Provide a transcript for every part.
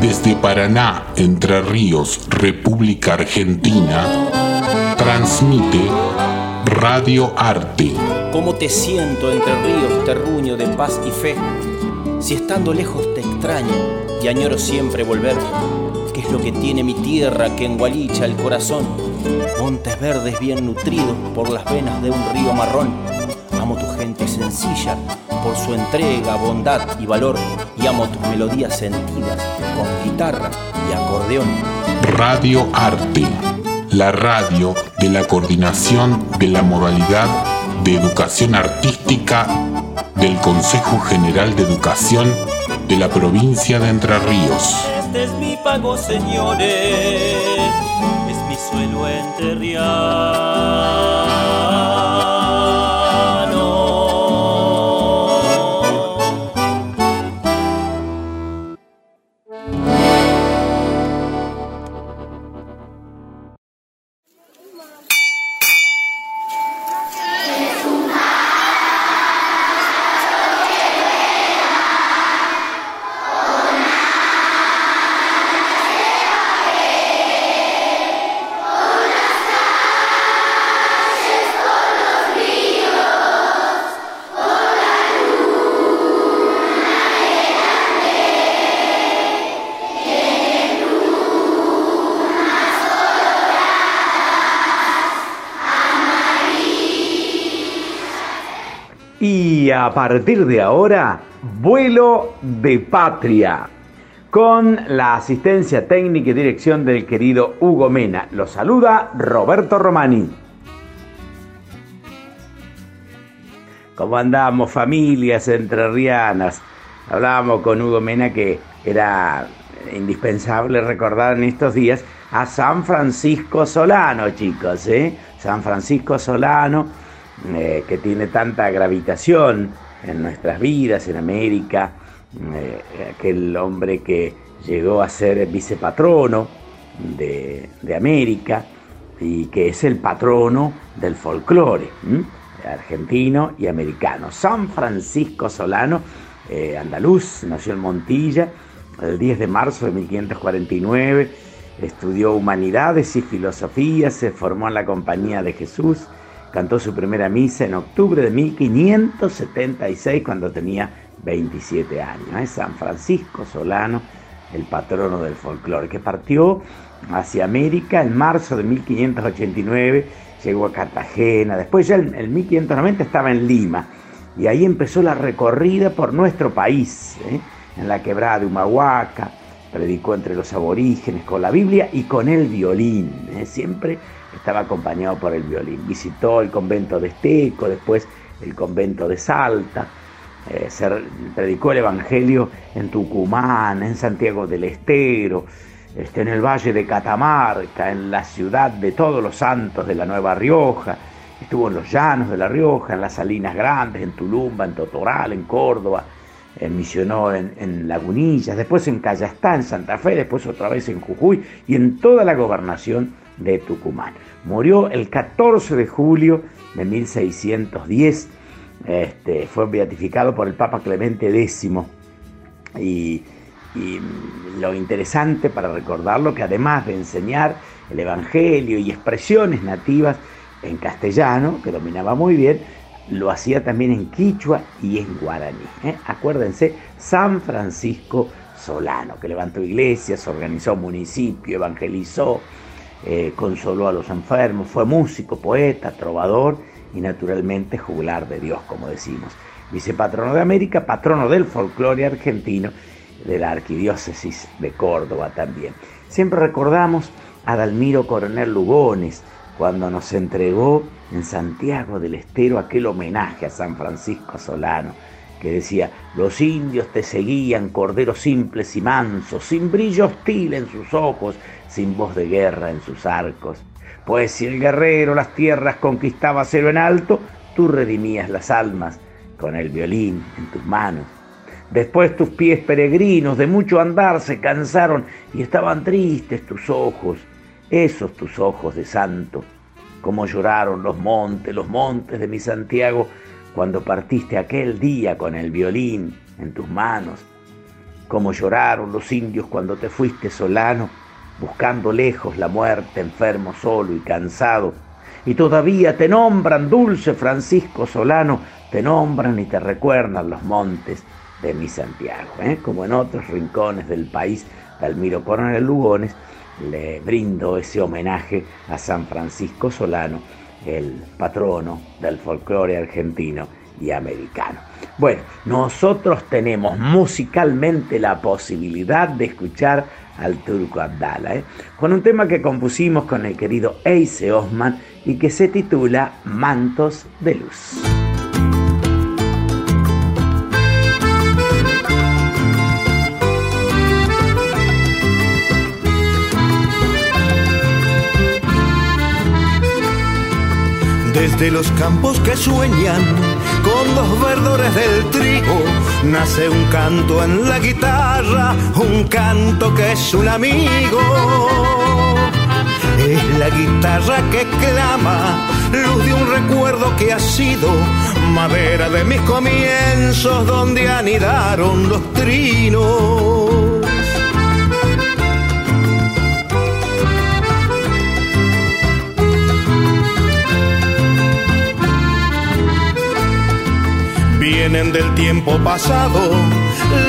Desde Paraná, Entre Ríos, República Argentina, transmite Radio Arte. ¿Cómo te siento, Entre Ríos, terruño de paz y fe? Si estando lejos te extraño y añoro siempre volver, ¿qué es lo que tiene mi tierra que engualicha el corazón? Montes verdes bien nutridos por las venas de un río marrón. Sencilla por su entrega, bondad y valor y amo tus melodías sentidas con guitarra y acordeón. Radio Arte, la radio de la coordinación de la modalidad de educación artística del Consejo General de Educación de la provincia de Entre Ríos. Este es mi pago, señores, es mi suelo enterriado. A partir de ahora, vuelo de patria, con la asistencia técnica y dirección del querido Hugo Mena. Lo saluda Roberto Romani. ¿Cómo andamos, familias entrerrianas? Hablábamos con Hugo Mena que era indispensable recordar en estos días a San Francisco Solano, chicos, ¿eh? San Francisco Solano, eh, que tiene tanta gravitación en nuestras vidas, en América, eh, aquel hombre que llegó a ser vicepatrono de, América y que es el patrono del folclore argentino y americano. San Francisco Solano, eh, andaluz, nació en Montilla el 10 de marzo de 1549, estudió humanidades y filosofía, se formó en la Compañía de Jesús, Cantó su primera misa en octubre de 1576 cuando tenía 27 años. Es San Francisco Solano, el patrono del folclore, que partió hacia América en marzo de 1589, llegó a Cartagena, después ya en, 1590 estaba en Lima y ahí empezó la recorrida por nuestro país, ¿eh? en la quebrada de Humahuaca, predicó entre los aborígenes con la Biblia y con el violín, ¿eh? siempre estaba acompañado por el violín. Visitó el convento de Esteco, después el convento de Salta, eh, se predicó el Evangelio en Tucumán, en Santiago del Estero, este, en el Valle de Catamarca, en la ciudad de todos los santos de la Nueva Rioja, estuvo en los llanos de La Rioja, en las Salinas Grandes, en Tulumba, en Totoral, en Córdoba, eh, misionó en, Lagunillas, después en Callastá, en Santa Fe, después otra vez en Jujuy y en toda la gobernación de Tucumán. Murió el 14 de julio de 1610, este, fue beatificado por el Papa Clemente X. Y, lo interesante para recordarlo que además de enseñar el Evangelio y expresiones nativas en castellano, que dominaba muy bien, lo hacía también en quichua y en guaraní. ¿eh? Acuérdense, San Francisco Solano, que levantó iglesias, organizó municipio, evangelizó, eh, consoló a los enfermos, fue músico, poeta, trovador y naturalmente juglar de Dios, como decimos. Vicepatrono de América, patrono del folclore argentino, de la arquidiócesis de Córdoba también. Siempre recordamos a Dalmiro Coronel Lugones, cuando nos entregó en Santiago del Estero aquel homenaje a San Francisco Solano, que decía, los indios te seguían, corderos simples y mansos, sin brillo hostil en sus ojos, sin voz de guerra en sus arcos. Pues si el guerrero las tierras conquistaba cero en alto, tú redimías las almas con el violín en tus manos. Después tus pies peregrinos de mucho andar se cansaron y estaban tristes tus ojos, esos tus ojos de santo. Como lloraron los montes, los montes de mi Santiago, cuando partiste aquel día con el violín en tus manos. como lloraron los indios cuando te fuiste solano, buscando lejos la muerte, enfermo, solo y cansado. Y todavía te nombran dulce Francisco Solano, te nombran y te recuerdan los montes de mi Santiago, ¿eh? como en otros rincones del país. Dalmiro Coronel Lugones le brindo ese homenaje a San Francisco Solano, el patrono del folclore argentino y americano. Bueno, nosotros tenemos musicalmente la posibilidad de escuchar al Turco Abdala, ¿eh? con un tema que compusimos con el querido Eise Osman y que se titula Mantos de Luz. Desde los campos que sueñan con los verdores del trigo, nace un canto en la guitarra, un canto que es un amigo. Es la guitarra que clama, luz de un recuerdo que ha sido madera de mis comienzos donde anidaron los trinos. Vienen del tiempo pasado,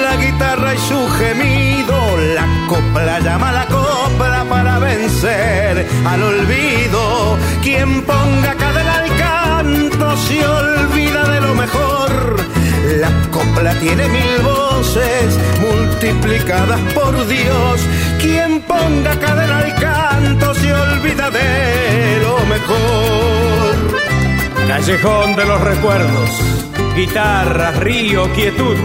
la guitarra y su gemido, la copla llama a la copla para vencer al olvido. Quien ponga cadena al canto se olvida de lo mejor. La copla tiene mil voces multiplicadas por Dios. Quien ponga cadena al canto se olvida de lo mejor. Callejón de los recuerdos Guitarra, río, quietud,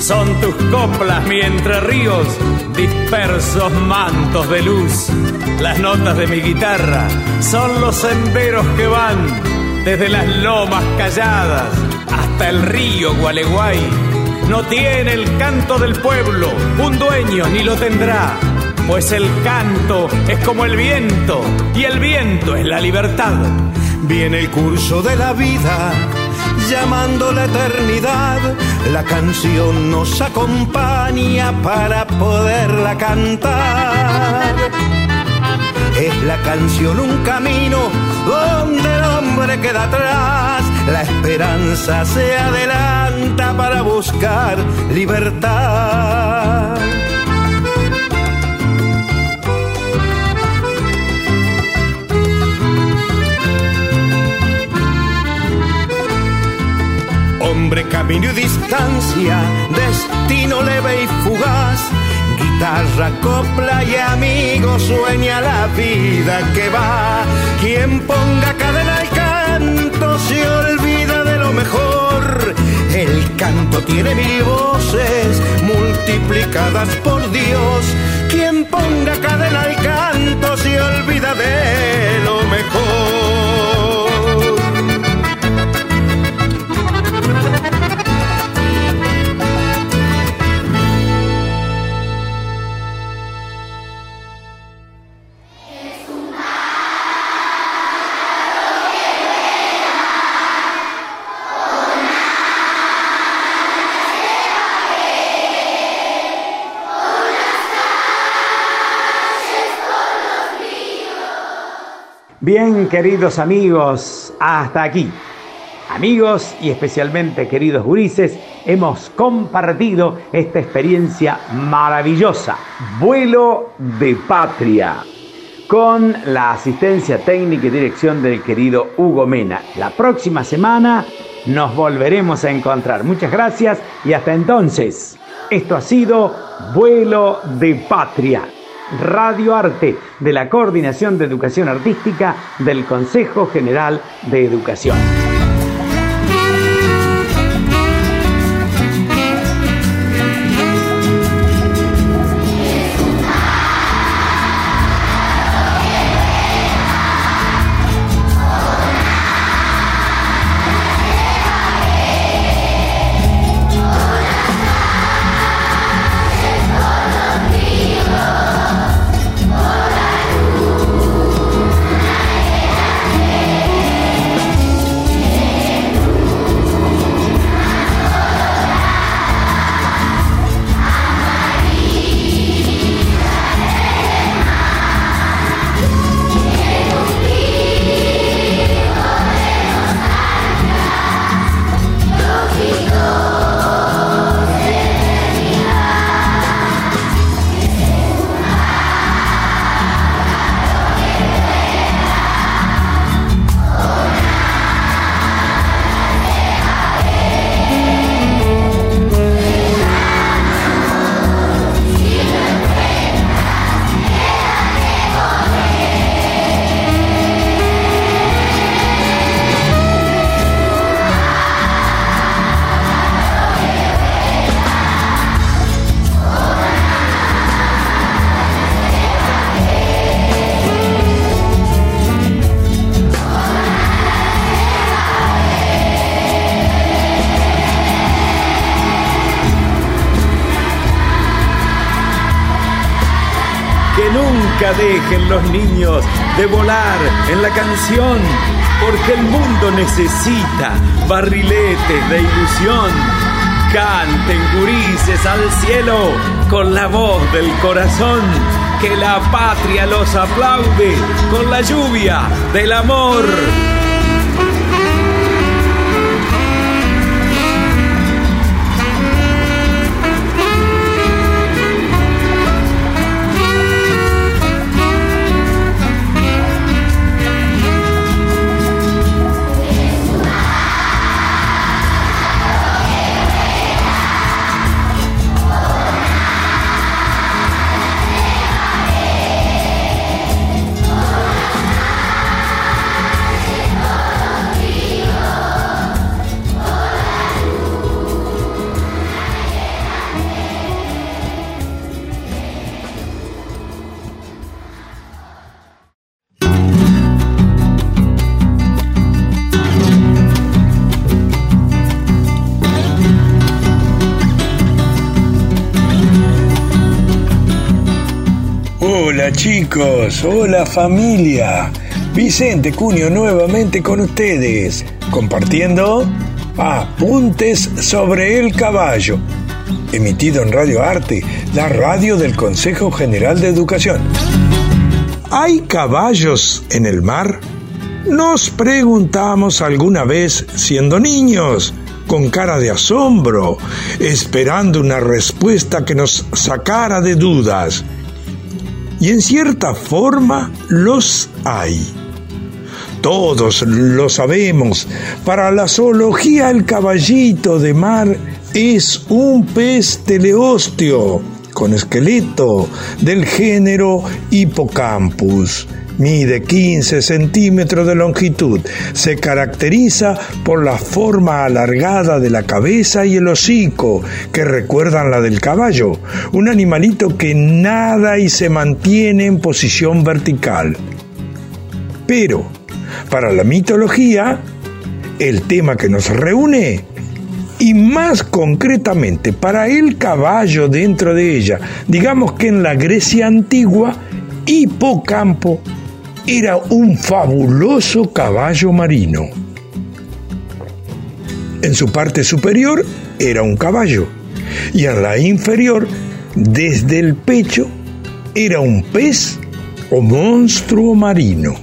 son tus coplas mi entre ríos, dispersos mantos de luz. Las notas de mi guitarra son los senderos que van desde las lomas calladas hasta el río Gualeguay. No tiene el canto del pueblo un dueño ni lo tendrá, pues el canto es como el viento y el viento es la libertad. Viene el curso de la vida llamando la eternidad. La canción nos acompaña para poderla cantar. Es la canción un camino donde el hombre queda atrás. La esperanza se adelanta para buscar libertad. Camino y distancia, destino leve y fugaz. Guitarra, copla y amigo, sueña la vida que va. Quien ponga cadena al canto se olvida de lo mejor. El canto tiene mil voces multiplicadas por Dios. Quien ponga cadena al canto se olvida de lo mejor. Bien, queridos amigos, hasta aquí. Amigos y especialmente queridos gurises, hemos compartido esta experiencia maravillosa, vuelo de patria, con la asistencia técnica y dirección del querido Hugo Mena. La próxima semana nos volveremos a encontrar. Muchas gracias y hasta entonces. Esto ha sido Vuelo de Patria. Radio Arte de la Coordinación de Educación Artística del Consejo General de Educación. Dejen los niños de volar en la canción, porque el mundo necesita barriletes de ilusión. Canten gurises al cielo con la voz del corazón, que la patria los aplaude con la lluvia del amor. Chicos, hola familia. Vicente Cunio nuevamente con ustedes, compartiendo Apuntes sobre el caballo, emitido en Radio Arte, la radio del Consejo General de Educación. ¿Hay caballos en el mar? Nos preguntamos alguna vez siendo niños, con cara de asombro, esperando una respuesta que nos sacara de dudas. Y en cierta forma los hay. Todos lo sabemos. Para la zoología el caballito de mar es un pez teleosteo con esqueleto del género Hippocampus. Mide 15 centímetros de longitud. Se caracteriza por la forma alargada de la cabeza y el hocico, que recuerdan la del caballo. Un animalito que nada y se mantiene en posición vertical. Pero, para la mitología, el tema que nos reúne y más concretamente para el caballo dentro de ella. Digamos que en la Grecia antigua, Hipocampo era un fabuloso caballo marino. En su parte superior era un caballo y en la inferior, desde el pecho, era un pez o monstruo marino.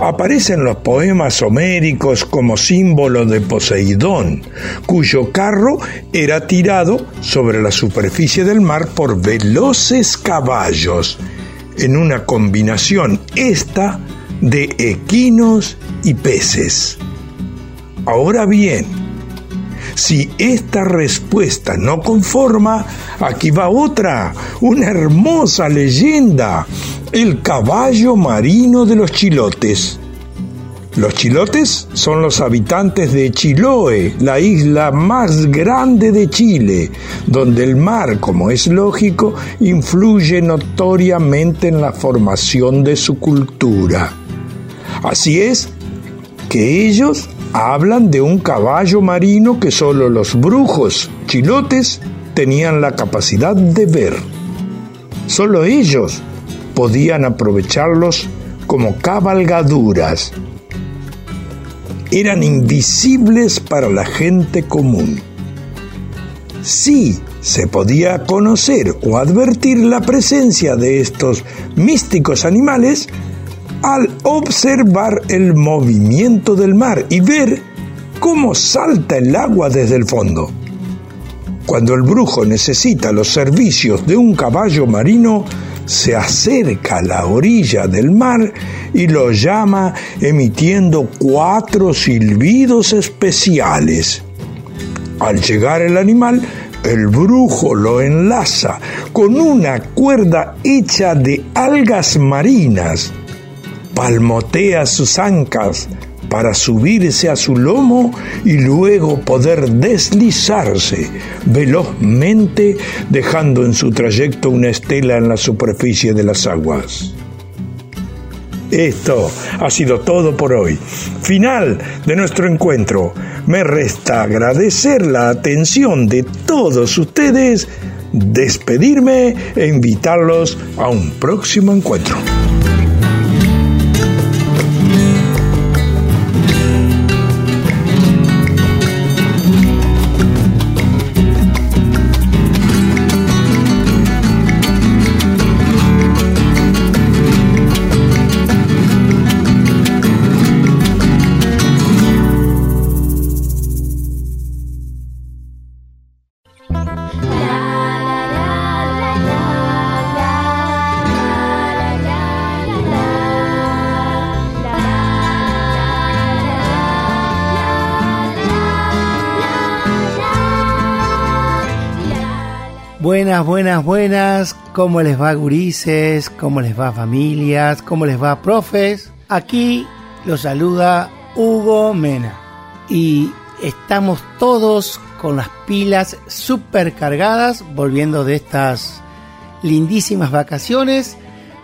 Aparece en los poemas homéricos como símbolo de Poseidón, cuyo carro era tirado sobre la superficie del mar por veloces caballos en una combinación esta de equinos y peces. Ahora bien, si esta respuesta no conforma, aquí va otra, una hermosa leyenda, el caballo marino de los chilotes. Los chilotes son los habitantes de Chiloe, la isla más grande de Chile, donde el mar, como es lógico, influye notoriamente en la formación de su cultura. Así es que ellos hablan de un caballo marino que solo los brujos chilotes tenían la capacidad de ver. Solo ellos podían aprovecharlos como cabalgaduras eran invisibles para la gente común. Sí se podía conocer o advertir la presencia de estos místicos animales al observar el movimiento del mar y ver cómo salta el agua desde el fondo. Cuando el brujo necesita los servicios de un caballo marino, se acerca a la orilla del mar y lo llama emitiendo cuatro silbidos especiales. Al llegar el animal, el brujo lo enlaza con una cuerda hecha de algas marinas, palmotea sus ancas para subirse a su lomo y luego poder deslizarse velozmente dejando en su trayecto una estela en la superficie de las aguas. Esto ha sido todo por hoy. Final de nuestro encuentro. Me resta agradecer la atención de todos ustedes despedirme e invitarlos a un próximo encuentro. Buenas, buenas, buenas. ¿Cómo les va, gurises? ¿Cómo les va, familias? ¿Cómo les va, profes? Aquí los saluda Hugo Mena. Y estamos todos con las pilas super cargadas, volviendo de estas lindísimas vacaciones.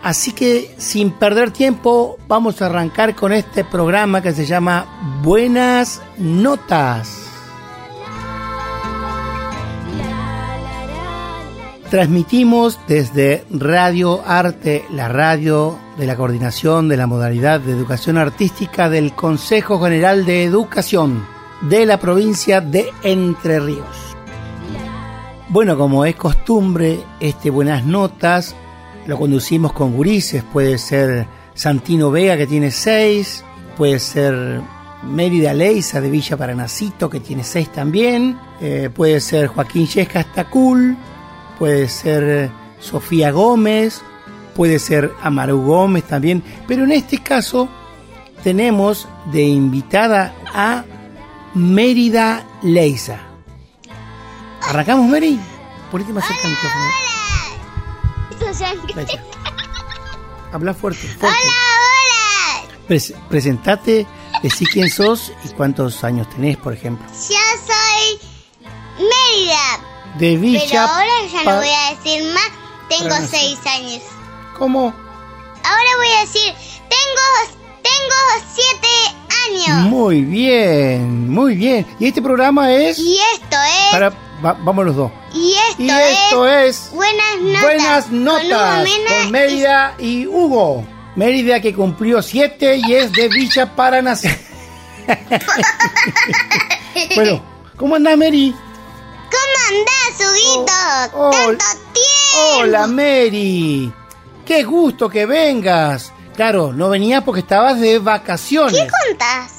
Así que sin perder tiempo, vamos a arrancar con este programa que se llama Buenas Notas. Transmitimos desde Radio Arte, la radio de la coordinación de la modalidad de educación artística del Consejo General de Educación de la provincia de Entre Ríos. Bueno, como es costumbre, este Buenas Notas lo conducimos con gurises, puede ser Santino Vega que tiene seis, puede ser Mérida Leiza de Villa Paranacito que tiene seis también, eh, puede ser Joaquín Yesca Estacul, puede ser Sofía Gómez, puede ser Amaru Gómez también, pero en este caso tenemos de invitada a Mérida Leiza. ¿Arrancamos, Mary? Ponete más cerca del micrófono. Habla fuerte, fuerte. Hola, hola. Pres- presentate, decí quién sos y cuántos años tenés, por ejemplo. Yo soy Mérida. De Pero Villa. ahora ya no voy a decir más. Tengo seis años. ¿Cómo? Ahora voy a decir, tengo, tengo siete años. Muy bien, muy bien. Y este programa es... Y esto es, Para, va- vamos los dos. y esto, Y esto es, es... buenas notas. Buenas notas con Mérida y Hugo. Mérida que cumplió siete y es de Villa Paranacito. bueno, ¿cómo andás, Mary? Y- ¿Cómo andás, Huguito? Oh, oh, Tanto tiempo. Hola, Mary. Qué gusto que vengas. Claro, no venías porque estabas de vacaciones. ¿Qué contás?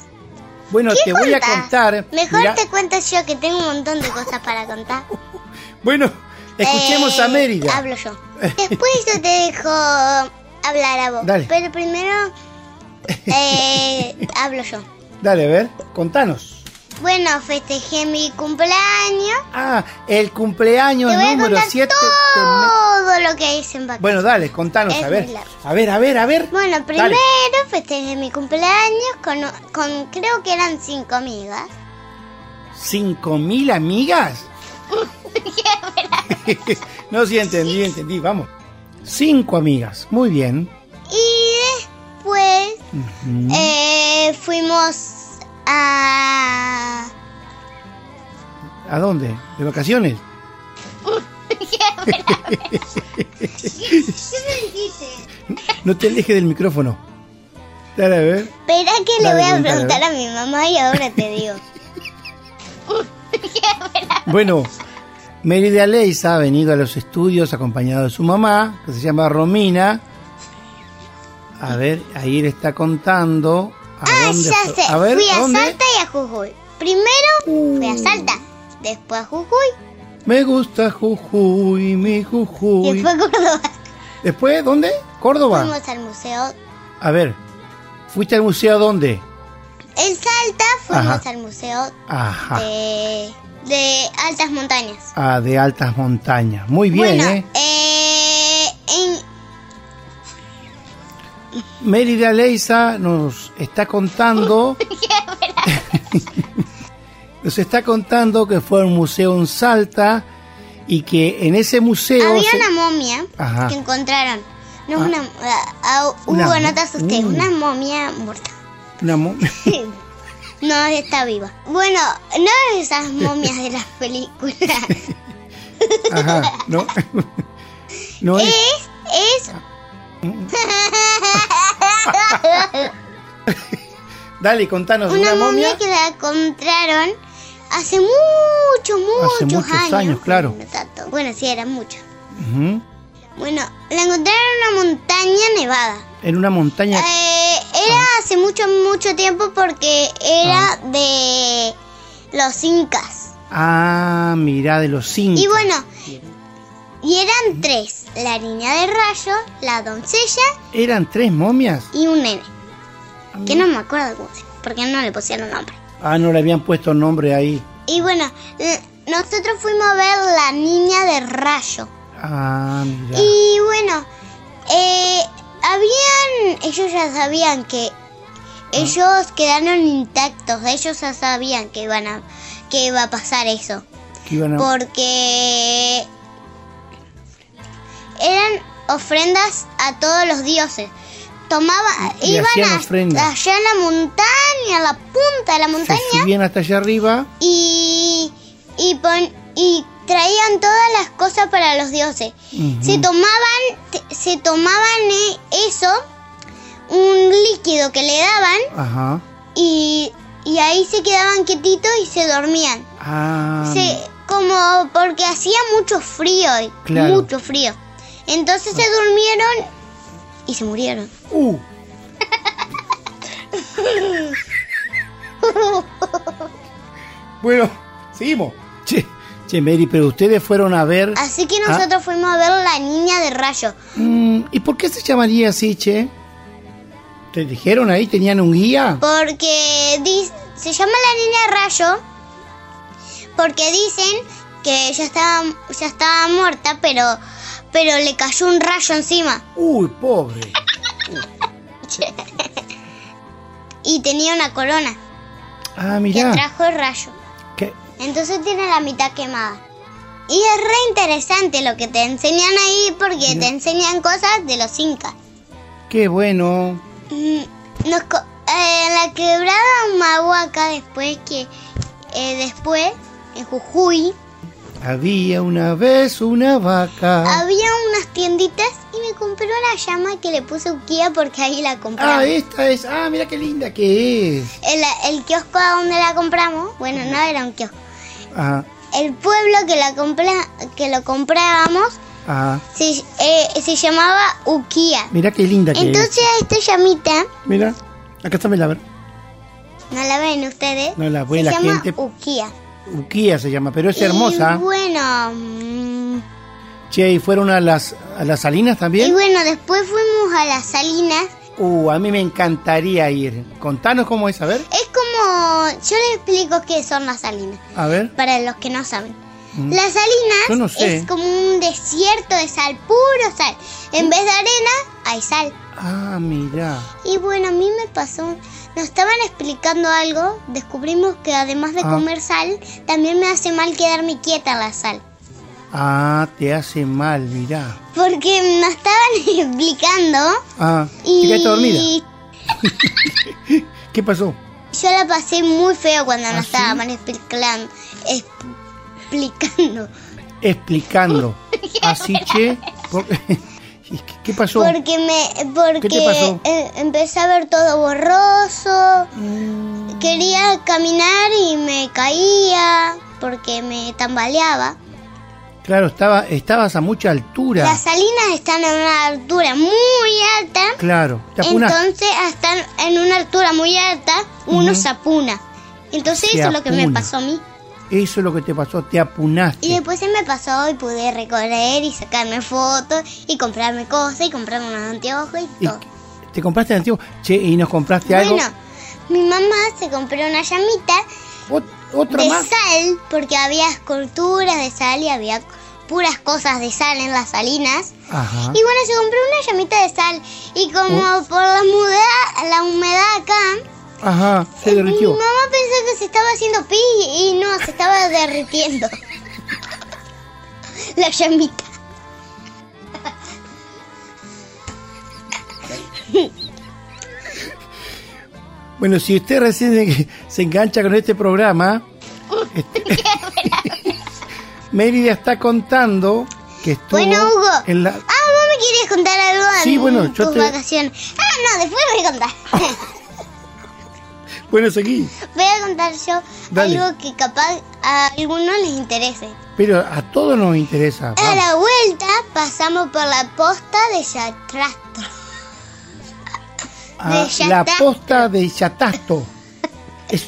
bueno, ¿Qué te voy a contar. Mejor Mirá, te cuento yo que tengo un montón de cosas para contar. Bueno, escuchemos Eh, a Mérida. Hablo yo. Después yo te dejo hablar a vos. Dale. Pero primero eh, hablo yo. Dale, a ver, contanos. Bueno, festejé mi cumpleaños. Ah, el cumpleaños Te voy a número contar 7. todo lo que hice en vacaciones. Bueno, dale, contanos, Es a ver. A ver, a ver, a ver. Bueno, Dale. primero festejé mi cumpleaños con, con creo que eran cinco amigas. ¿Cinco mil amigas? no, sí, entendí, entendí, vamos. Cinco amigas, muy bien. Y después eh, fuimos a... ¿A dónde? ¿De vacaciones? ¿Qué me dijiste? No te alejes del micrófono. Dale, a ver. Espera que le voy a preguntar a mi mamá y ahora te digo. Bueno, Mérida Leiza ha venido a los estudios acompañado de su mamá, que se llama Romina. A ver, ahí le está contando. ¿A Ah, ya sé. A ver, fui ¿a dónde? Salta y a Jujuy. Primero fui a Salta, después a Jujuy Me gusta Jujuy, mi y Jujuy. después a Córdoba. Después, ¿dónde? Córdoba. Fuimos al museo. A ver, ¿fuiste al museo dónde? En Salta fuimos Ajá. al museo Ajá. de, de altas montañas. Ah, de altas montañas. Muy bien, bueno, ¿eh? eh, Mérida Leiza nos está contando. nos está contando que fue a un museo en Salta y que en ese museo. había se- una momia Ajá. que encontraron. No, Ah. una, ah, ah, Una Hugo, mo- no te asustes, uh. una momia muerta. una mo- No, está viva. Bueno, no esas momias de las películas. Ajá, no. no es. Es, Dale, contanos una, una momia momia. que la compraron hace muchos, muchos, Hace muchos años, claro. No. Bueno, sí, eran muchos. Ujú. Bueno, la encontraron en una montaña nevada. En una montaña. Eh, era hace mucho, mucho tiempo porque era de los incas. Ah, mirá, de los cinco. Y bueno, y eran tres. La niña de rayo, la doncella ¿Eran tres momias? y un nene. Que no me acuerdo cómo se porque no le pusieron nombre. Ah, no le habían puesto nombre ahí. Y bueno, nosotros fuimos a ver la niña de rayo. Ah, mirá. Y bueno, eh, habían, ellos ya sabían que ellos quedaron intactos, ellos ya sabían que iban a, que iba a pasar eso, Que iban a- porque eran ofrendas a todos los dioses. Tomaban, Y iban a- allá en la montaña, a la punta de la Se montaña, subían hasta allá arriba. y, y, pon- y traían todas las cosas para los dioses. Se tomaban, se tomaban eh, eso, un líquido que le daban, Ajá. y, y ahí se quedaban quietitos y se dormían. Ah, Se, como porque hacía mucho frío, y Claro. mucho frío. Entonces se durmieron y se murieron. uh, bueno, seguimos. Che, che, Mary, pero ustedes fueron a ver. Así que Ah. nosotros fuimos a ver la niña de rayo. Mm, ¿Y por qué se llamaría así, che? ¿Te dijeron ahí? ¿Tenían un guía? Porque se llama la niña de rayo porque dicen que ya estaba, ya estaba muerta, pero, pero le cayó un rayo encima Uy, pobre. y tenía una corona Ah, que mirá. trajo el rayo. ¿Qué? Entonces tiene la mitad quemada. Y es re interesante lo que te enseñan ahí porque te enseñan cosas de los incas. Qué bueno. Mm, Nos co- eh, en la quebrada Humahuaca, después que eh, después en Jujuy Había una vez una vaca. había unas tienditas y me compré una llama que le puse Ukia porque ahí la compré. Ah, esta es. Ah, mira qué linda que es. el, el kiosco a donde la compramos, bueno, no era un kiosco. Ajá, El pueblo que la compré, que lo comprábamos ajá. se, eh, se llamaba Ukia. Mira qué linda que Entonces es. esta llamita, Mira, acá está la ver. no la ven ustedes, No la ve se la llama gente. Ukia. Uquía se llama, pero es Y hermosa. bueno, mm, Che, ¿y fueron a las, a las salinas y también? bueno, después fuimos a las salinas. Uh, a mí me encantaría ir. Contanos cómo es, a ver. Es como, yo les explico qué son las salinas, A ver. para los que no saben. Mm. Las salinas no sé. es como un desierto de sal, puro sal. En vez de arena, hay sal. Ah, mira. Y bueno, a mí me pasó, nos estaban explicando algo, descubrimos que además de Ah. comer sal, también me hace mal quedarme quieta la sal. Ah, te hace mal, mirá. Porque nos estaban explicando Ah, y ¿te quedaste dormida? ¿Qué pasó? yo la pasé muy feo cuando ¿Ah, nos sí? estaban explicando. Explicando. Explicando. Así, che. ¿por- ¿Y ¿Qué qué pasó? Porque me porque ¿Qué te pasó? eh, empecé a ver todo borroso. Mm. Quería caminar y me caía porque me tambaleaba. Claro, estaba, estabas a mucha altura. Las salinas están en una altura muy alta. Claro. Entonces, están en una altura muy alta, uno Ujú. se apuna. Entonces, Se eso es lo que me pasó a mí. Eso es lo que te pasó, te apunaste. Y después se me pasó y pude recorrer y sacarme fotos y comprarme cosas y comprarme unos anteojos y ¿Y todo. ¿Te compraste antiguo? Che, ¿y nos compraste algo? Bueno, mi mamá se compró una llamita Ot- ¿Otra de más? sal porque había esculturas de sal y había puras cosas de sal en las salinas. Ajá. Y bueno, se compró una llamita de sal y como Oh. por la humedad, la humedad acá, Ajá, se mi derritió. mamá pensó que se estaba haciendo pi y no, se estaba derritiendo. la llamita. Bueno, si usted recién se- engancha con este programa, este- Mérida está contando que estuvo Bueno, Hugo. en la... Ah, vos me querías contar algo Sí, en bueno, yo te- vacaciones. Ah, no, después voy a contar. Seguí. voy a contar yo Dale. algo que capaz a algunos les interese. Pero a todos nos interesa. A la vuelta pasamos por la posta de Yatrastro. A de la Yatasto. posta de Yatasto. Es-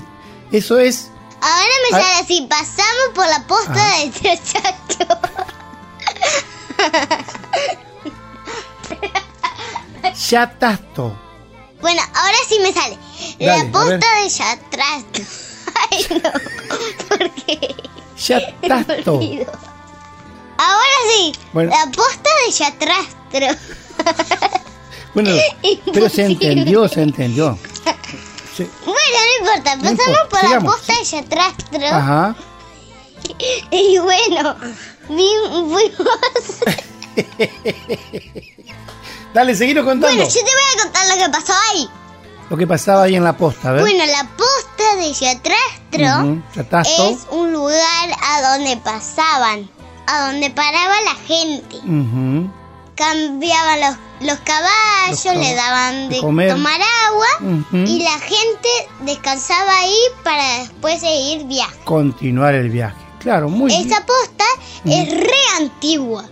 eso es... Ahora me Ah. sale así, pasamos por la posta Ah. de Yatrastro. Yatasto. Bueno, ahora sí me sale. Dale, la posta de Yatrastro. Ay, no. ¿Por qué? Olvido. Ahora sí, Bueno. la posta de Yatrastro. Bueno, pero se entendió, se entendió. Bueno, no importa, No pasamos importa, por sigamos, la posta de Yatrastro. Ajá. Y bueno, fuimos. Dale, seguimos contando. Bueno, yo te voy a contar lo que pasó ahí. Lo que pasaba ahí en la posta, a ver. Bueno, la posta de Yatrastro Ujú, Yatasto. es un lugar a donde pasaban, a donde paraba la gente. Cambiaban los, los caballos, Los cab- le daban de comer. tomar agua y la gente descansaba ahí para después seguir viaje. Continuar el viaje. Claro, muy bien. Esa posta es re antigua.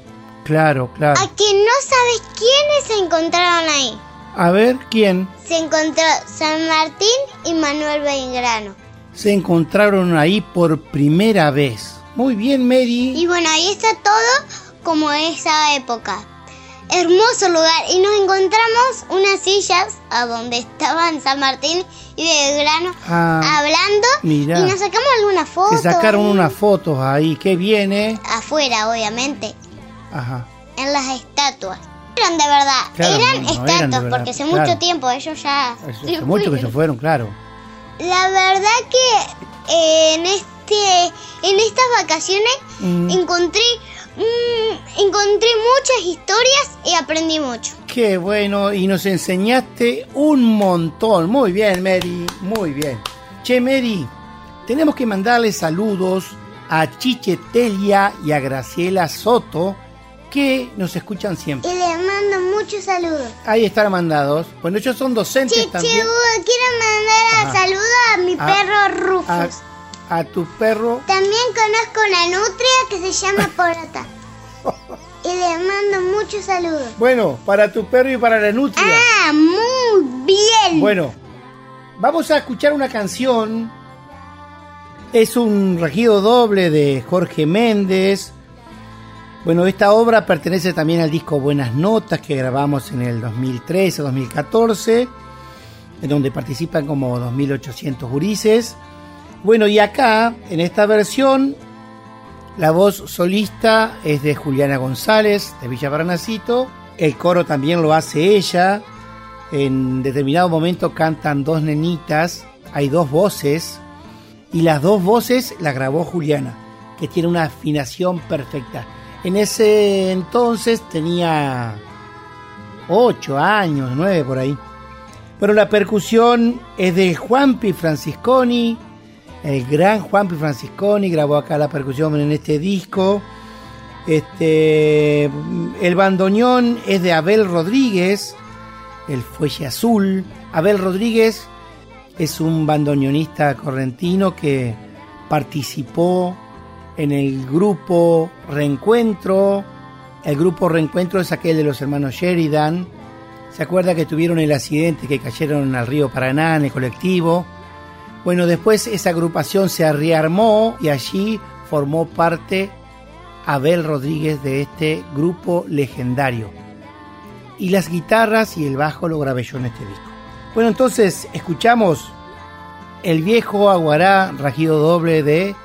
Claro, claro. A que no sabes quiénes se encontraron ahí. A ver, ¿quién? Se encontró San Martín y Manuel Belgrano. Se encontraron ahí por primera vez. Muy bien, Mary. Y bueno, ahí está todo como esa época. Hermoso lugar. Y nos encontramos unas sillas a donde estaban San Martín y Belgrano Ah, hablando. mirá. Y nos sacamos algunas Se fotos. sacaron unas fotos ahí. ¿Qué viene? Afuera, obviamente. Ajá. En las estatuas. Eran de verdad. Claro, eran no, no, estatuas eran de verdad, porque hace claro. mucho tiempo ellos ya... Hace mucho que se fueron. fueron, claro. La verdad que eh, en este en estas vacaciones Mm. encontré mm, encontré muchas historias y aprendí mucho. Qué bueno, y nos enseñaste un montón. Muy bien, Mary, muy bien. Che, Mary, tenemos que mandarle saludos a Chiche Telia y a Graciela Soto, que nos escuchan siempre. Y les mando muchos saludos. Ahí están mandados. Bueno, ellos son docentes también. Quiero mandar Ajá. saludos a mi A- perro Rufus. A, a tu perro. También conozco una nutria que se llama Porota. y les mando muchos saludos. Bueno, para tu perro y para la nutria. Ah, muy bien. Bueno, vamos a escuchar una canción. Es un regido doble de Jorge Méndez. Bueno, esta obra pertenece también al disco Buenas Notas que grabamos en el 2013-2014, en donde participan como 2.800 gurises. Bueno, y acá, en esta versión, la voz solista es de Juliana González, de Villa Parnasito. El coro también lo hace ella. En determinado momento cantan dos nenitas, hay dos voces, y las dos voces las grabó Juliana, que tiene una afinación perfecta. En ese entonces tenía 8 años, 9 por ahí. Pero la percusión es de Juanpi Francisconi, el gran Juanpi Francisconi grabó acá la percusión en este disco. Este, el bandoneón es de Abel Rodríguez, el fuelle azul. Abel Rodríguez es un bandoneonista correntino que participó en el grupo Reencuentro. El grupo Reencuentro es aquel de los hermanos Sheridan. ¿Se acuerda que tuvieron el accidente que cayeron al río Paraná en el colectivo? Bueno, después esa agrupación se rearmó y allí formó parte Abel Rodríguez de este grupo legendario. Y las guitarras y el bajo lo grabé yo en este disco. Bueno, entonces escuchamos El viejo aguará rajido doble de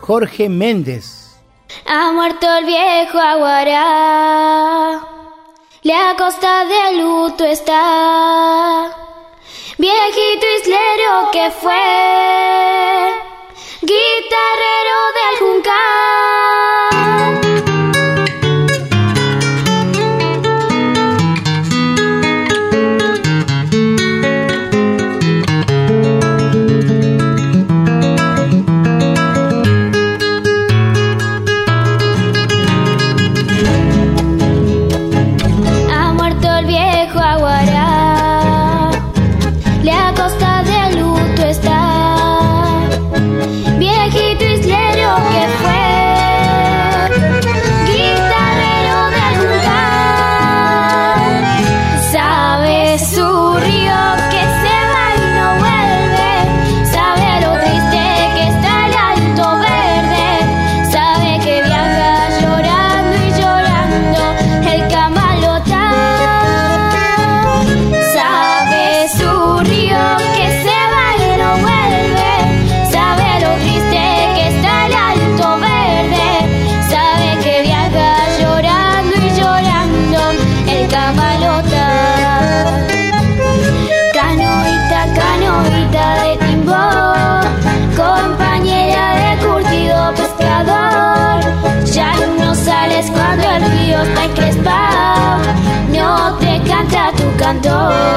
Jorge Méndez. Ha muerto el viejo aguará, la costa de luto está. Viejito islero que fue, guitarrero del Juncal. balota. Canoita, de timbó, compañera de curtido pescador. Ya no sales cuando el río está encrespado, no te canta tu cantor.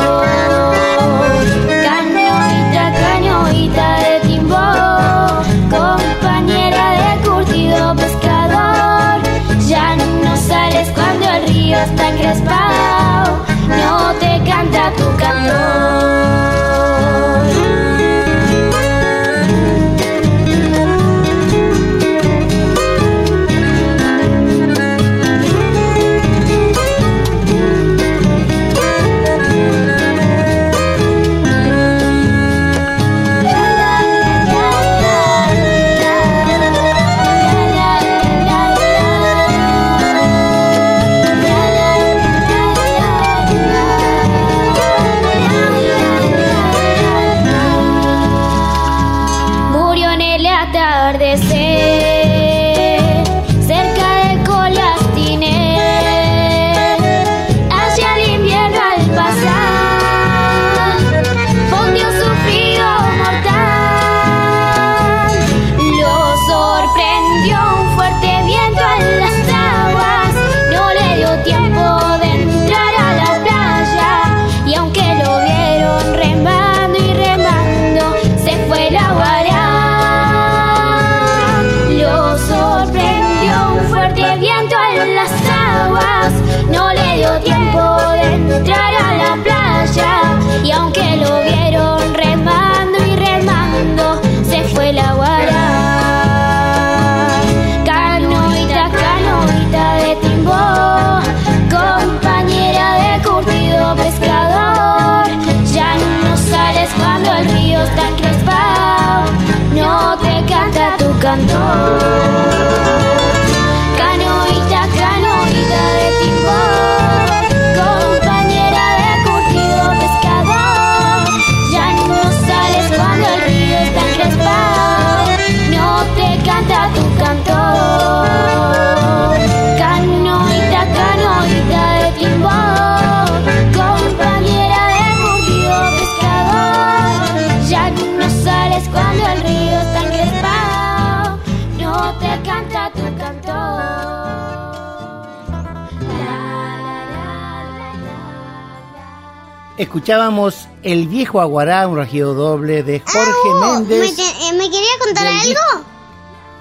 Escuchábamos El viejo Aguará, un regido doble de Jorge Ah, ¿me, Méndez. eh, ¿me quería contar algo?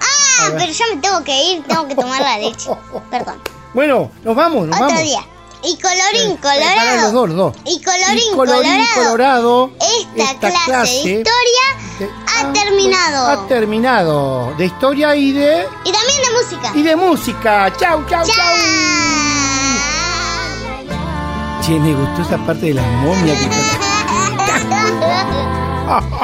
Ah, pero yo me tengo que ir, tengo que tomar la leche. Perdón. Bueno, nos vamos, nos Otro vamos. día. Y colorín Eh, colorado. los dos, los dos. Y colorín, Y colorín colorado, Esta, esta clase, clase de historia de- ha ah, terminado. Ha terminado. De historia y de y también de música. y de música. Chau, chau, chau. ¡Chao! Che, me gustó esa parte de las momias que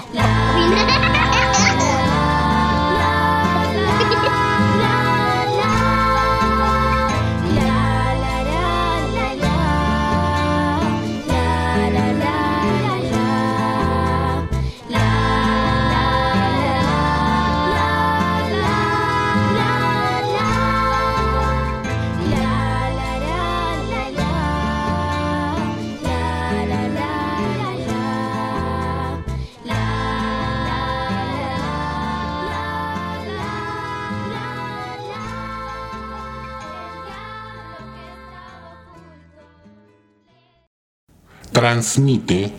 Transmite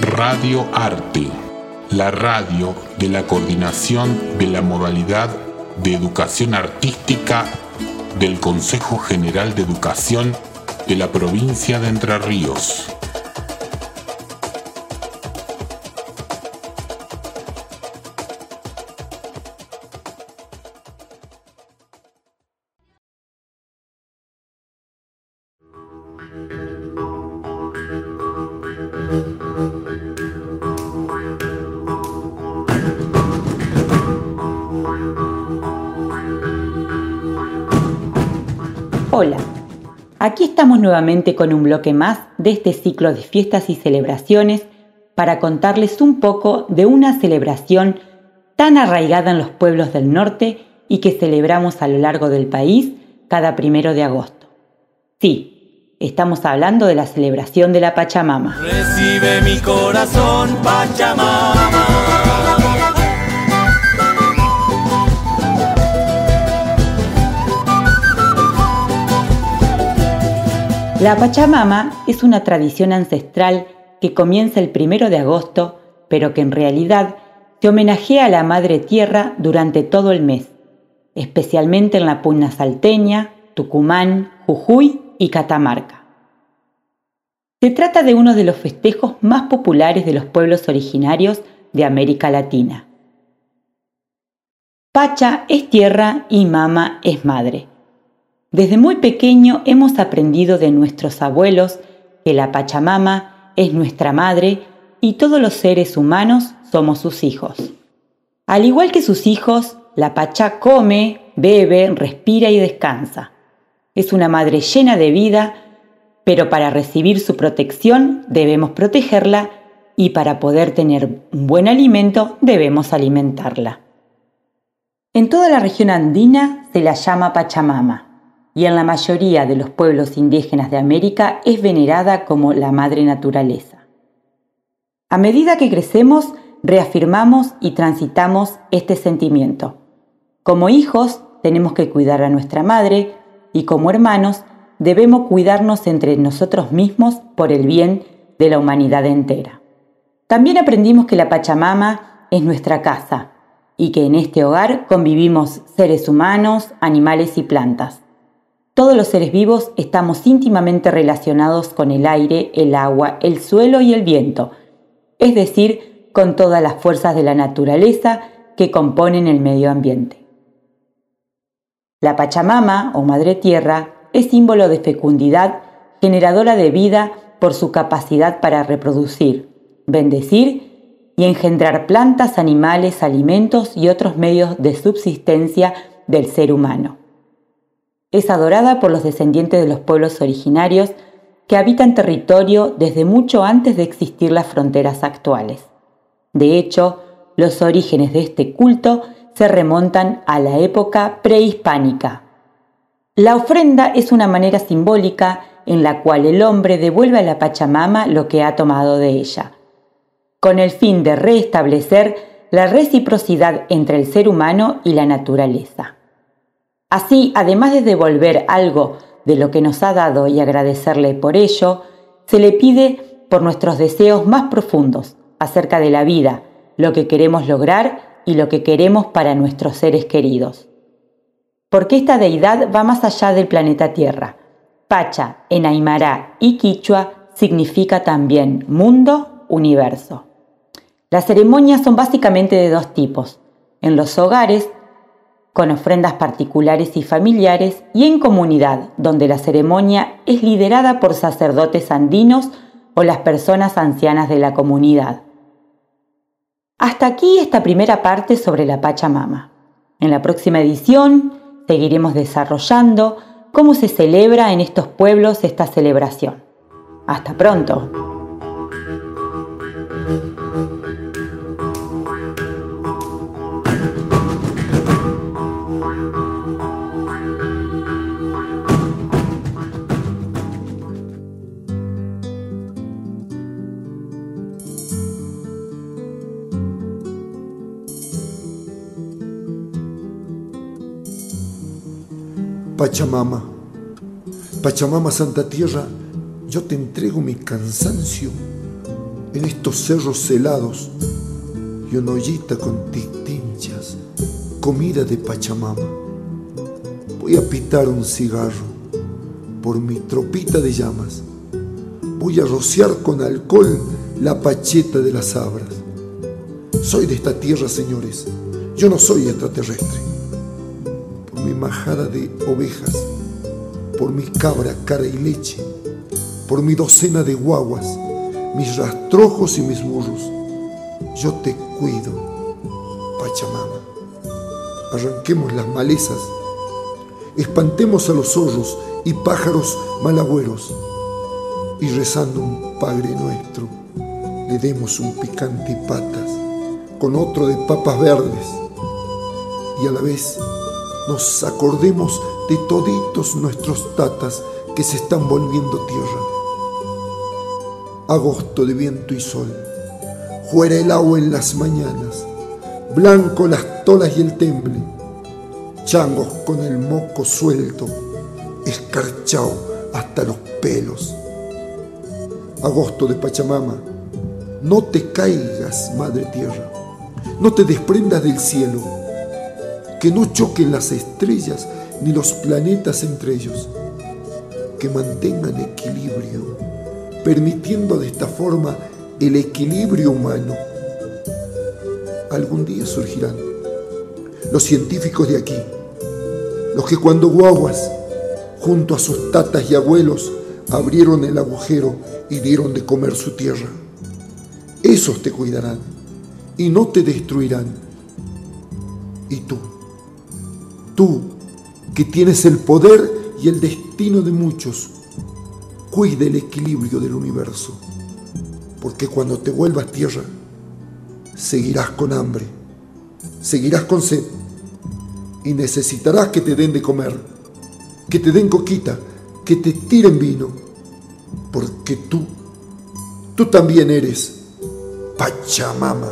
Radio Arte, la radio de la coordinación de la modalidad de educación artística del Consejo General de Educación de la provincia de Entre Ríos. Estamos nuevamente con un bloque más de este ciclo de fiestas y celebraciones para contarles un poco de una celebración tan arraigada en los pueblos del norte y que celebramos a lo largo del país cada primero de agosto. Sí, estamos hablando de la celebración de la Pachamama. Recibe mi corazón, Pachamama. La Pachamama es una tradición ancestral que comienza el primero de agosto, pero que en realidad se homenajea a la Madre Tierra durante todo el mes, especialmente en la Puna Salteña, Tucumán, Jujuy y Catamarca. Se trata de uno de los festejos más populares de los pueblos originarios de América Latina. Pacha es tierra y mama es madre. Desde muy pequeño hemos aprendido de nuestros abuelos que la Pachamama es nuestra madre y todos los seres humanos somos sus hijos. Al igual que sus hijos, la Pachá come, bebe, respira y descansa. Es una madre llena de vida, pero para recibir su protección debemos protegerla y para poder tener un buen alimento debemos alimentarla. En toda la región andina se la llama Pachamama y en la mayoría de los pueblos indígenas de América es venerada como la madre naturaleza. A medida que crecemos, reafirmamos y transitamos este sentimiento. Como hijos, tenemos que cuidar a nuestra madre y como hermanos, debemos cuidarnos entre nosotros mismos por el bien de la humanidad entera. También aprendimos que la Pachamama es nuestra casa y que en este hogar convivimos seres humanos, animales y plantas. Todos los seres vivos estamos íntimamente relacionados con el aire, el agua, el suelo y el viento, es decir, con todas las fuerzas de la naturaleza que componen el medio ambiente. La Pachamama o Madre Tierra es símbolo de fecundidad, generadora de vida por su capacidad para reproducir, bendecir y engendrar plantas, animales, alimentos y otros medios de subsistencia del ser humano. Es adorada por los descendientes de los pueblos originarios que habitan territorio desde mucho antes de existir las fronteras actuales. De hecho, los orígenes de este culto se remontan a la época prehispánica. La ofrenda es una manera simbólica en la cual el hombre devuelve a la Pachamama lo que ha tomado de ella con el fin de restablecer la reciprocidad entre el ser humano y la naturaleza. Así, además de devolver algo de lo que nos ha dado y agradecerle por ello, se le pide por nuestros deseos más profundos acerca de la vida, lo que queremos lograr y lo que queremos para nuestros seres queridos. Porque esta deidad va más allá del planeta Tierra. Pacha, en Aymara y Quichua significa también mundo, universo. Las ceremonias son básicamente de dos tipos, en los hogares, con ofrendas particulares y familiares, y en comunidad, donde la ceremonia es liderada por sacerdotes andinos o las personas ancianas de la comunidad. Hasta aquí esta primera parte sobre la Pachamama. En la próxima edición seguiremos desarrollando cómo se celebra en estos pueblos esta celebración. Hasta pronto. Pachamama, Pachamama Santa Tierra, yo te entrego mi cansancio en estos cerros helados y una ollita con tinchas, comida de Pachamama. Voy a pitar un cigarro por mi tropita de llamas. Voy a rociar con alcohol la pacheta de las abras. Soy de esta tierra, señores. Yo no soy extraterrestre mi majada de ovejas, por mi cabra, cara y leche, por mi docena de guaguas, mis rastrojos y mis burros. Yo te cuido, Pachamama. Arranquemos las malezas, espantemos a los zorros y pájaros malagüeros y rezando un Padre nuestro, le demos un picante y patas con otro de papas verdes y a la vez nos acordemos de toditos nuestros tatas que se están volviendo tierra. Agosto de viento y sol, fuera el agua en las mañanas, blanco las tolas y el temble, changos con el moco suelto, escarchao hasta los pelos. Agosto de Pachamama, no te caigas, Madre Tierra, no te desprendas del cielo, que no choquen las estrellas ni los planetas entre ellos, que mantengan equilibrio, permitiendo de esta forma el equilibrio humano. Algún día surgirán los científicos de aquí, los que cuando guaguas, junto a sus tatas y abuelos, abrieron el agujero y dieron de comer su tierra. Esos te cuidarán y no te destruirán. Y tú, tú que tienes el poder y el destino de muchos, cuida el equilibrio del universo, porque cuando te vuelvas tierra, seguirás con hambre, seguirás con sed y necesitarás que te den de comer, que te den coquita, que te tiren vino, porque tú, tú también eres Pachamama.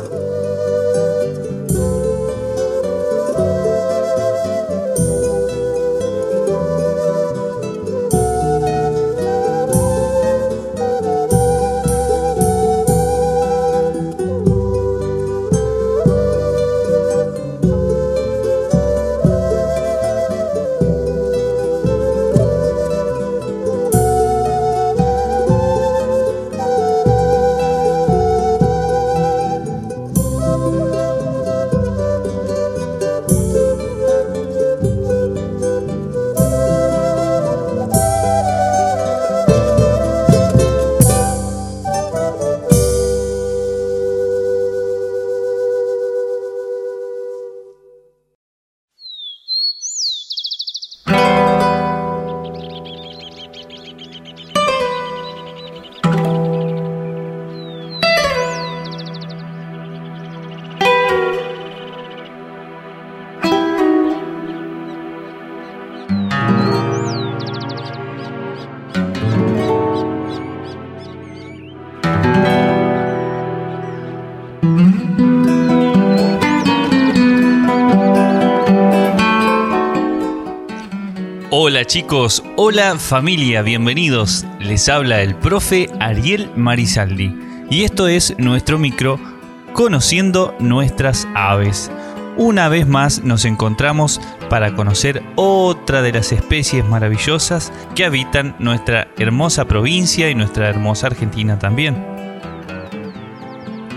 Chicos, hola familia, bienvenidos. Les habla el profe Ariel Marizaldi y esto es nuestro micro Conociendo nuestras aves. Una vez más nos encontramos para conocer otra de las especies maravillosas que habitan nuestra hermosa provincia y nuestra hermosa Argentina también.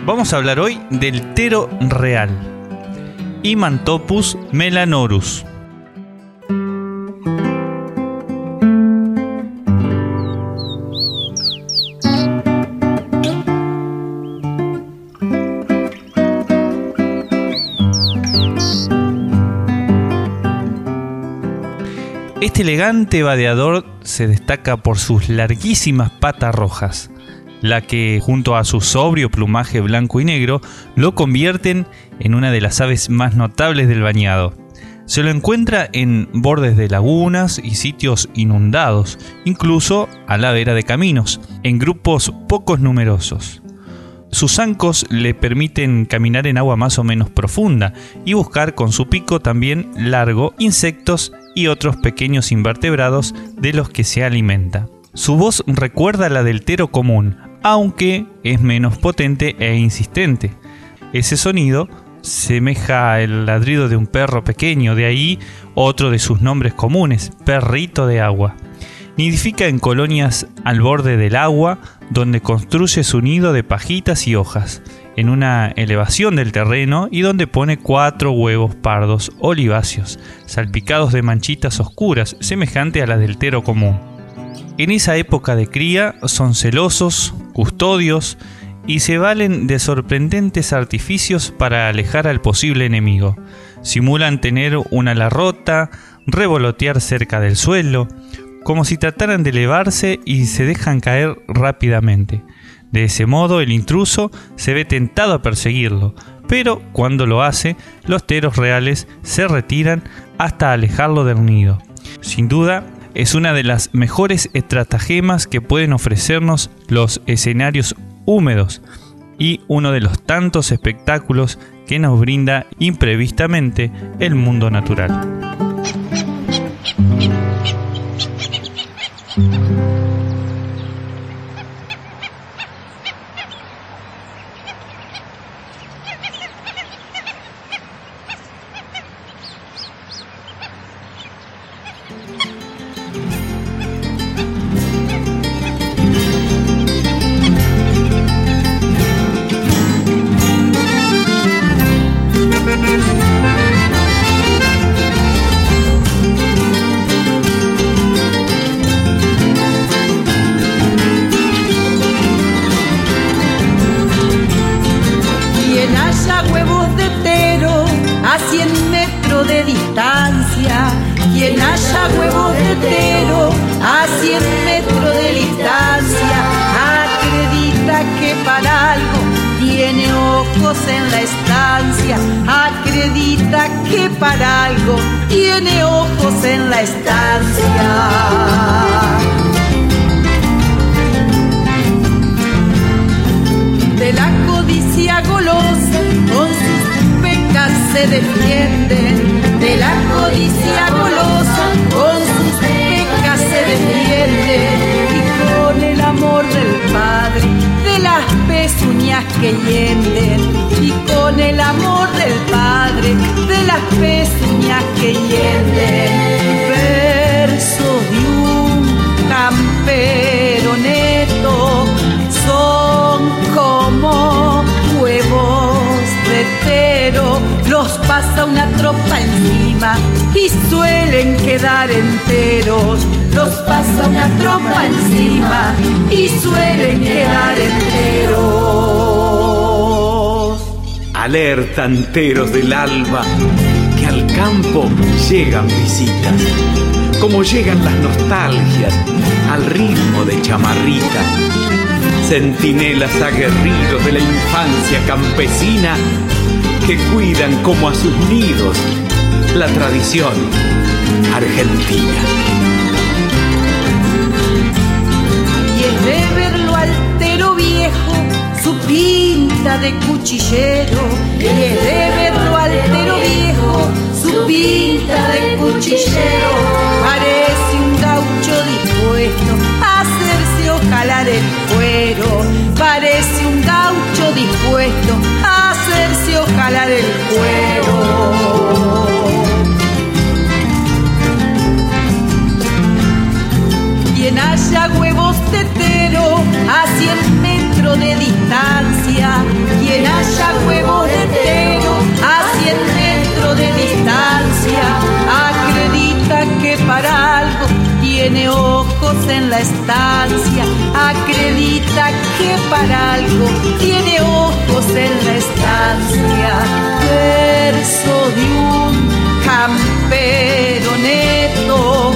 Vamos a hablar hoy del tero real, Imantopus melanorus. Este elegante vadeador se destaca por sus larguísimas patas rojas, la que junto a su sobrio plumaje blanco y negro lo convierten en una de las aves más notables del bañado. Se lo encuentra en bordes de lagunas y sitios inundados, incluso a la vera de caminos, en grupos pocos numerosos. Sus zancos le permiten caminar en agua más o menos profunda y buscar con su pico también largo insectos y otros pequeños invertebrados de los que se alimenta. Su voz recuerda a la del tero común, aunque es menos potente e insistente. Ese sonido semeja al ladrido de un perro pequeño, de ahí otro de sus nombres comunes, perrito de agua. Nidifica en colonias al borde del agua, donde construye su nido de pajitas y hojas, en una elevación del terreno y donde pone cuatro huevos pardos oliváceos, salpicados de manchitas oscuras, semejante a las del tero común. En esa época de cría son celosos, custodios y se valen de sorprendentes artificios para alejar al posible enemigo. Simulan tener una ala rota, revolotear cerca del suelo, como si trataran de elevarse y se dejan caer rápidamente. De ese modo el intruso se ve tentado a perseguirlo, pero cuando lo hace, los teros reales se retiran hasta alejarlo del nido. Sin duda, es una de las mejores estratagemas que pueden ofrecernos los escenarios húmedos y uno de los tantos espectáculos que nos brinda imprevistamente el mundo natural. Los pasa una tropa encima y suelen quedar enteros. Los pasa una tropa encima y suelen quedar enteros. Alerta enteros del alba, que al campo llegan visitas, como llegan las nostalgias al ritmo de chamarrita. Centinelas aguerridos de la infancia campesina que cuidan como a sus nidos la tradición argentina. Y es de verlo altero viejo, su pinta de cuchillero. Y es de verlo altero viejo, su pinta de cuchillero. Parece un gaucho dispuesto a hacerse ojalar el cuero. Parece un gaucho dispuesto ojalar el. Quien haya huevos tetero a 100 metros de distancia. Quien haya huevos tetero tiene ojos en la estancia. Acredita que para algo tiene ojos en la estancia. Verso de un campero neto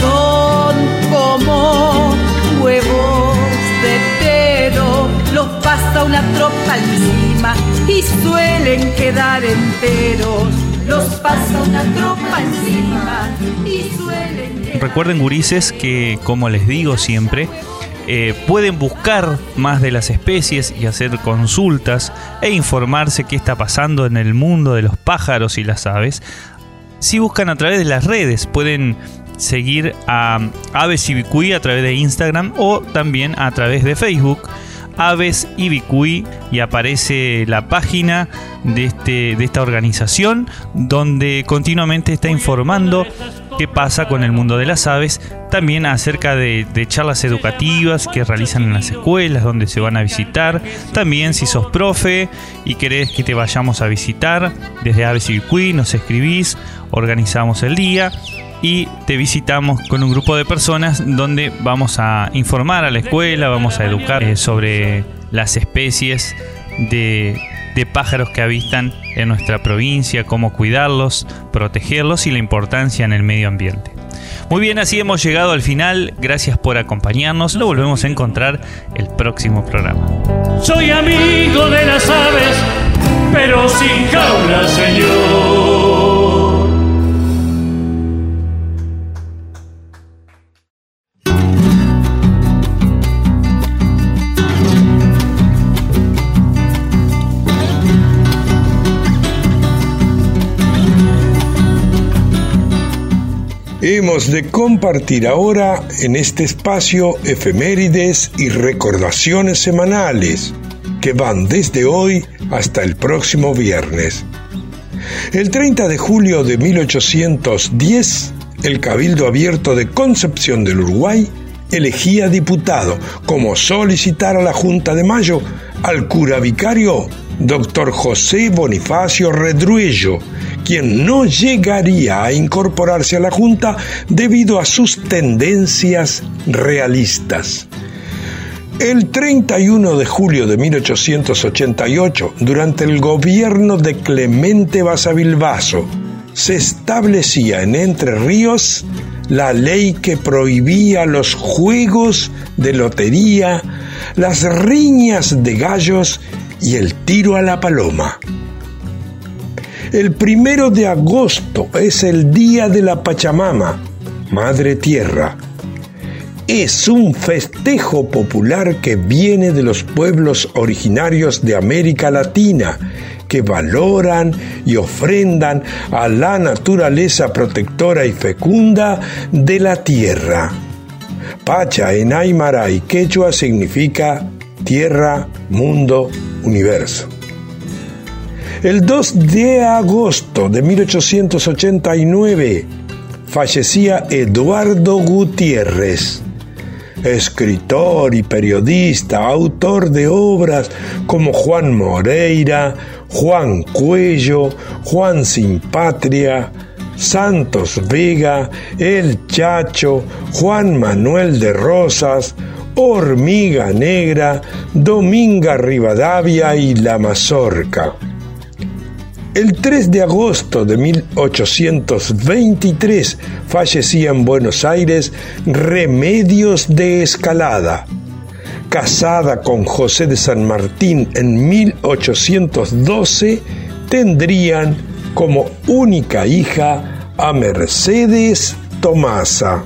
son como huevos de tero. Los pasa una tropa encima y suelen quedar enteros. Los pasa una tropa encima Recuerden, gurises, que como les digo siempre, eh, pueden buscar más de las especies y hacer consultas e informarse qué está pasando en el mundo de los pájaros y las aves. Si buscan a través de las redes, pueden seguir a Aves Ibicuí a través de Instagram o también a través de Facebook. Aves Ibicuí y aparece la página de, este, de esta organización donde continuamente está informando qué pasa con el mundo de las aves, también acerca de, charlas educativas que realizan en las escuelas donde se van a visitar, también si sos profe y querés que te vayamos a visitar desde Aves Ibicuí, nos escribís, organizamos el día y te visitamos con un grupo de personas donde vamos a informar a la escuela, vamos a educar eh, sobre las especies de, de, pájaros que habitan en nuestra provincia, cómo cuidarlos, protegerlos y la importancia en el medio ambiente. Muy bien, así hemos llegado al final. Gracias por acompañarnos. Lo volvemos a encontrar el próximo programa. Soy amigo de las aves, pero sin jaula, señor. Hemos de compartir ahora en este espacio efemérides y recordaciones semanales que van desde hoy hasta el próximo viernes. El 30 de julio de 1810, el Cabildo Abierto de Concepción del Uruguay elegía diputado como solicitar a la Junta de Mayo al cura vicario doctor José Bonifacio Redruello, quien no llegaría a incorporarse a la Junta debido a sus tendencias realistas. El 31 de julio de 1888, durante el gobierno de Clemente Basavilbaso, se establecía en Entre Ríos la ley que prohibía los juegos de lotería, las riñas de gallos y el tiro a la paloma. El primero de agosto es el Día de la Pachamama, Madre Tierra. Es un festejo popular que viene de los pueblos originarios de América Latina, que valoran y ofrendan a la naturaleza protectora y fecunda de la tierra. Pacha en Aymara y Quechua significa tierra, mundo, universo. El 2 de agosto de 1889 fallecía Eduardo Gutiérrez, escritor y periodista, autor de obras como Juan Moreira, Juan Cuello, Juan Sin Patria, Santos Vega, El Chacho, Juan Manuel de Rosas, Hormiga Negra, Dominga Rivadavia y La Mazorca. El 3 de agosto de 1823 fallecía en Buenos Aires Remedios de Escalada. Casada con José de San Martín en 1812, tendrían como única hija a Mercedes Tomasa.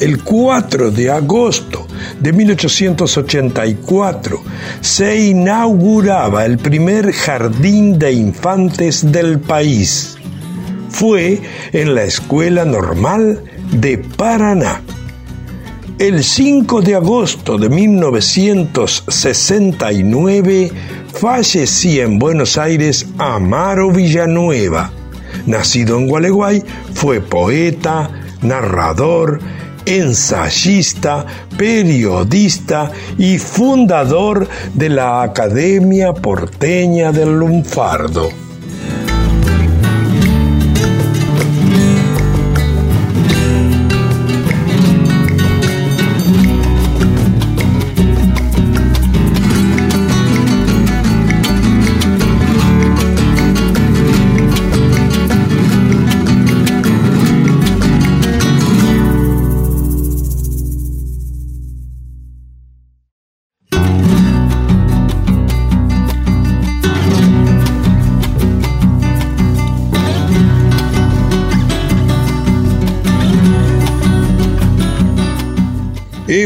El 4 de agosto de 1884 se inauguraba el primer jardín de infantes del país. Fue en la Escuela Normal de Paraná. El 5 de agosto de 1969 fallecía en Buenos Aires Amaro Villanueva. Nacido en Gualeguay, fue poeta, narrador, ensayista, periodista y fundador de la Academia Porteña del Lunfardo.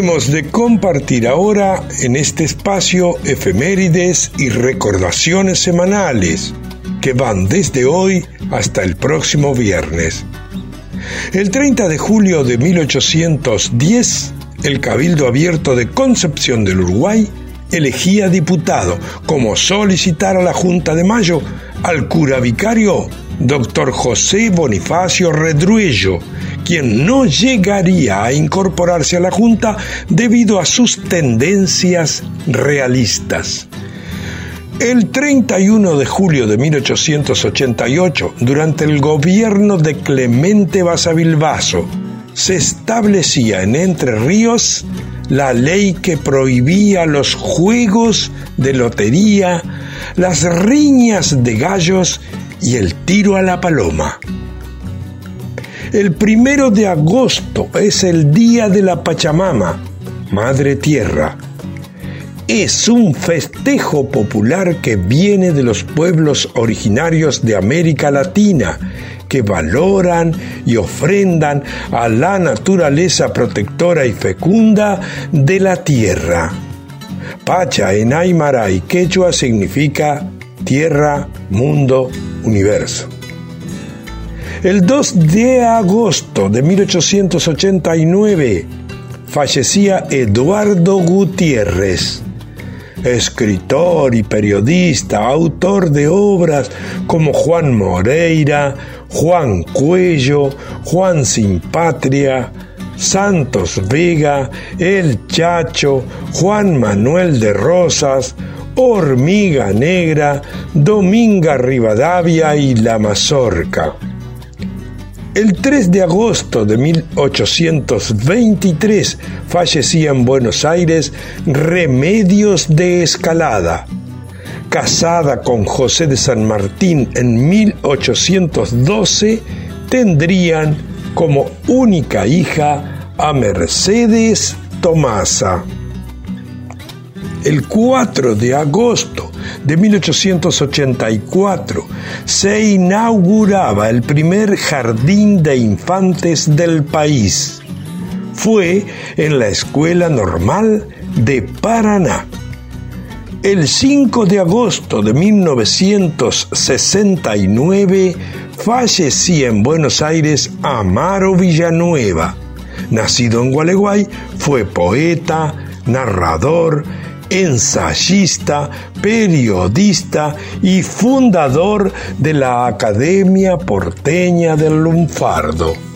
De compartir ahora en este espacio efemérides y recordaciones semanales que van desde hoy hasta el próximo viernes. El 30 de julio de 1810, el Cabildo Abierto de Concepción del Uruguay elegía diputado como solicitar a la Junta de Mayo al cura vicario doctor José Bonifacio Redruello, quien no llegaría a incorporarse a la Junta debido a sus tendencias realistas. El 31 de julio de 1888, durante el gobierno de Clemente Basavilbaso, se establecía en Entre Ríos la ley que prohibía los juegos de lotería, las riñas de gallos y el tiro a la paloma. El primero de agosto es el Día de la Pachamama, Madre Tierra. Es un festejo popular que viene de los pueblos originarios de América Latina, que valoran y ofrendan a la naturaleza protectora y fecunda de la tierra. Pacha en Aymara y Quechua significa tierra, mundo, universo. El 2 de agosto de 1889 fallecía Eduardo Gutiérrez, escritor y periodista, autor de obras como Juan Moreira, Juan Cuello, Juan Sin Patria, Santos Vega, El Chacho, Juan Manuel de Rosas, Hormiga Negra, Dominga Rivadavia y La Mazorca. El 3 de agosto de 1823 fallecía en Buenos Aires Remedios de Escalada. Casada con José de San Martín en 1812, tendrían como única hija a Mercedes Tomasa. El 4 de agosto de 1884 se inauguraba el primer jardín de infantes del país. Fue en la Escuela Normal de Paraná. El 5 de agosto de 1969 fallecía en Buenos Aires Amaro Villanueva. Nacido en Gualeguay, fue poeta, narrador, ensayista, periodista y fundador de la Academia Porteña del Lunfardo.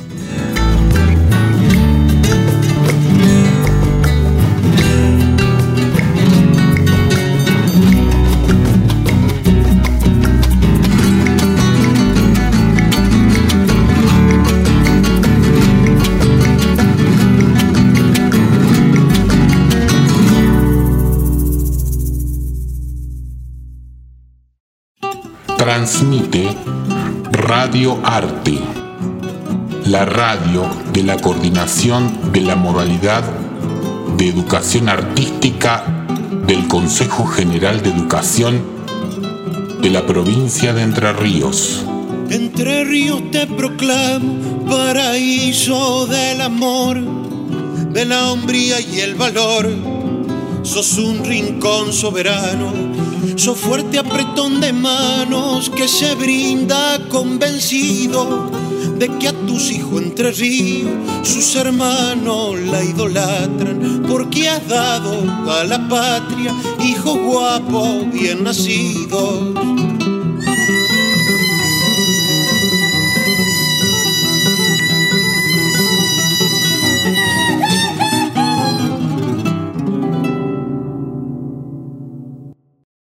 Transmite Radio Arte, la radio de la coordinación de la modalidad de educación artística del Consejo General de Educación de la provincia de Entre Ríos. Entre Ríos te proclamo paraíso del amor, de la hombría y el valor. Sos un rincón soberano Sos fuerte apretón de manos que se brinda convencido de que a tus hijos entre ríos sus hermanos la idolatran porque has dado a la patria hijos guapos bien nacidos